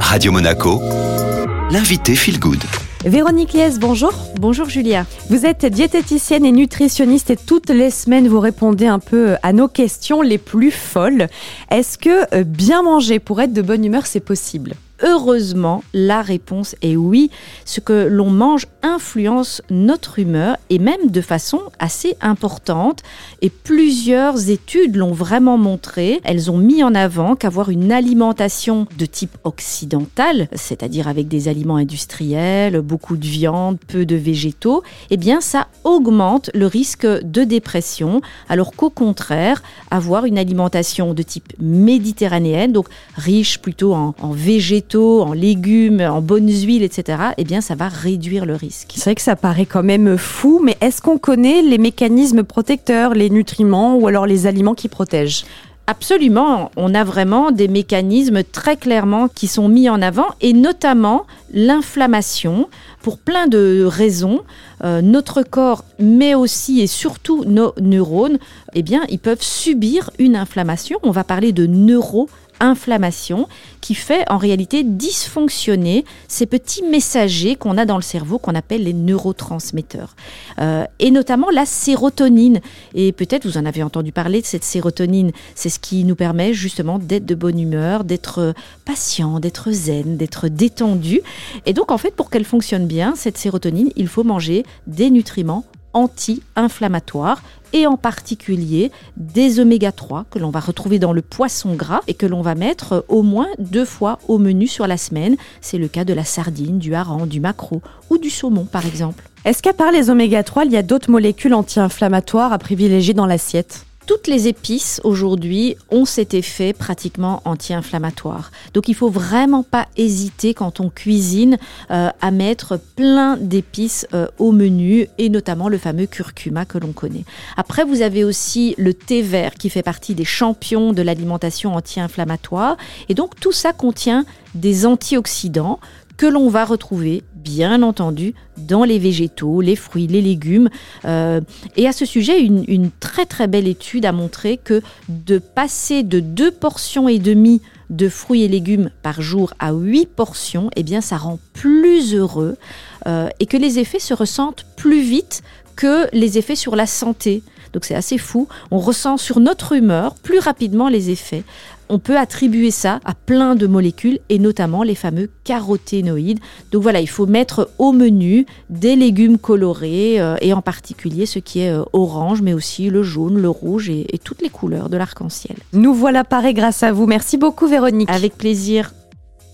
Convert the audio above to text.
Radio Monaco, l'invité Feel Good. Véronique Lies, bonjour. Bonjour Julia. Vous êtes diététicienne et nutritionniste et toutes les semaines vous répondez un peu à nos questions les plus folles. Est-ce que euh, bien manger pour être de bonne humeur, c'est possible? Heureusement, la réponse est oui. Ce que l'on mange influence notre humeur et même de façon assez importante. Et plusieurs études l'ont vraiment montré. Elles ont mis en avant qu'avoir une alimentation de type occidental, c'est-à-dire avec des aliments industriels, beaucoup de viande, peu de végétaux, eh bien ça augmente le risque de dépression. Alors qu'au contraire, avoir une alimentation de type méditerranéenne, donc riche plutôt en, en végétaux, en légumes, en bonnes huiles, etc., eh bien, ça va réduire le risque. C'est vrai que ça paraît quand même fou, mais est-ce qu'on connaît les mécanismes protecteurs, les nutriments ou alors les aliments qui protègent? Absolument, on a vraiment des mécanismes très clairement qui sont mis en avant et notamment l'inflammation pour plein de raisons. Euh, notre corps, mais aussi et surtout nos neurones, eh bien, ils peuvent subir une inflammation. On va parler de neuro inflammation qui fait en réalité dysfonctionner ces petits messagers qu'on a dans le cerveau qu'on appelle les neurotransmetteurs. Euh, et notamment la sérotonine. Et peut-être vous en avez entendu parler de cette sérotonine. C'est ce qui nous permet justement d'être de bonne humeur, d'être patient, d'être zen, d'être détendu. Et donc en fait pour qu'elle fonctionne bien, cette sérotonine, il faut manger des nutriments anti-inflammatoires et en particulier des oméga 3 que l'on va retrouver dans le poisson gras et que l'on va mettre au moins deux fois au menu sur la semaine. C'est le cas de la sardine, du hareng, du maquereau ou du saumon par exemple. Est-ce qu'à part les oméga 3, il y a d'autres molécules anti-inflammatoires à privilégier dans l'assiette? Toutes les épices aujourd'hui ont cet effet pratiquement anti-inflammatoire. Donc il faut vraiment pas hésiter quand on cuisine euh, à mettre plein d'épices euh, au menu et notamment le fameux curcuma que l'on connaît. Après vous avez aussi le thé vert qui fait partie des champions de l'alimentation anti-inflammatoire et donc tout ça contient des antioxydants que l'on va retrouver, bien entendu, dans les végétaux, les fruits, les légumes. Euh, et à ce sujet, une, très très belle étude a montré que de passer de deux portions et demie de fruits et légumes par jour à 8 portions, eh bien ça rend plus heureux euh, et que les effets se ressentent plus vite que les effets sur la santé. Donc c'est assez fou. On ressent sur notre humeur plus rapidement les effets. On peut attribuer ça à plein de molécules et notamment les fameux caroténoïdes. Donc voilà, il faut mettre au menu des légumes colorés euh, et en particulier ce qui est euh, orange, mais aussi le jaune, le rouge et, et toutes les couleurs de l'arc-en-ciel. Nous voilà parés grâce à vous. Merci beaucoup Véronique. Avec plaisir.